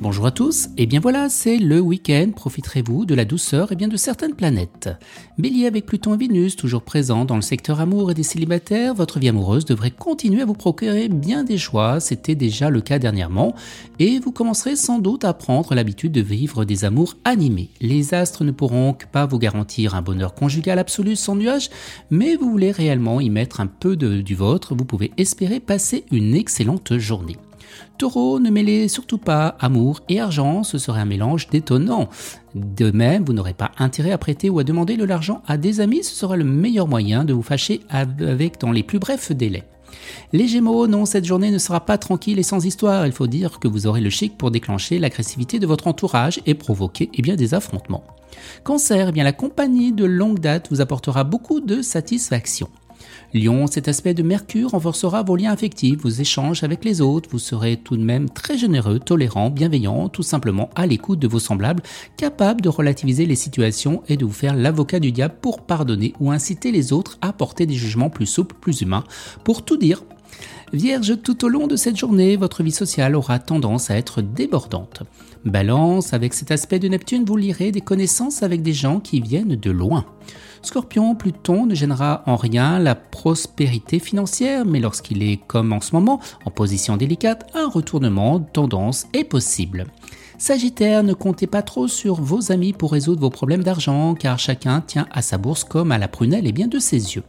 Bonjour à tous, et bien voilà, c'est le week-end, profiterez-vous de la douceur et bien de certaines planètes. Bélier avec Pluton et Vénus, toujours présents dans le secteur amour et des célibataires, votre vie amoureuse devrait continuer à vous procurer bien des joies, c'était déjà le cas dernièrement, et vous commencerez sans doute à prendre l'habitude de vivre des amours animés. Les astres ne pourront pas vous garantir un bonheur conjugal absolu sans nuage, mais vous voulez réellement y mettre un peu du vôtre, vous pouvez espérer passer une excellente journée. Taureau, ne mêlez surtout pas amour et argent, ce serait un mélange détonnant. De même, vous n'aurez pas intérêt à prêter ou à demander de l'argent à des amis, ce sera le meilleur moyen de vous fâcher avec dans les plus brefs délais. Les Gémeaux, non, cette journée ne sera pas tranquille et sans histoire. Il faut dire que vous aurez le chic pour déclencher l'agressivité de votre entourage et provoquer eh bien, des affrontements. Cancer, eh bien, la compagnie de longue date vous apportera beaucoup de satisfaction. Lion, cet aspect de Mercure renforcera vos liens affectifs, vos échanges avec les autres, vous serez tout de même très généreux, tolérant, bienveillant, tout simplement à l'écoute de vos semblables, capable de relativiser les situations et de vous faire l'avocat du diable pour pardonner ou inciter les autres à porter des jugements plus souples, plus humains. Pour tout dire, Vierge, tout au long de cette journée, votre vie sociale aura tendance à être débordante. Balance, avec cet aspect de Neptune, vous lirez des connaissances avec des gens qui viennent de loin. Scorpion, Pluton ne gênera en rien la prospérité financière, mais lorsqu'il est comme en ce moment, en position délicate, un retournement de tendance est possible. Sagittaire, ne comptez pas trop sur vos amis pour résoudre vos problèmes d'argent, car chacun tient à sa bourse comme à la prunelle et bien de ses yeux.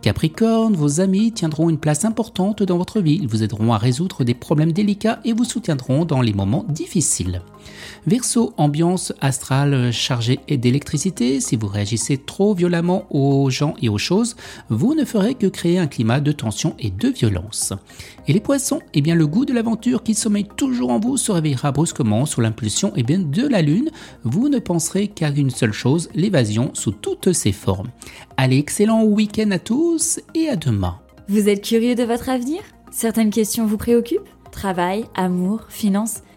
Capricorne, vos amis tiendront une place importante dans votre vie, ils vous aideront à résoudre des problèmes délicats et vous soutiendront dans les moments difficiles. Verseau, ambiance astrale chargée d'électricité, si vous réagissez trop violemment aux gens et aux choses, vous ne ferez que créer un climat de tension et de violence. Et les poissons, eh bien le goût de l'aventure qui sommeille toujours en vous se réveillera brusquement sous l'impulsion eh bien, de la lune. Vous ne penserez qu'à une seule chose, l'évasion sous toutes ses formes. Allez, excellent week-end à tous et à demain. Vous êtes curieux de votre avenir? Certaines questions vous préoccupent? Travail, amour, finances?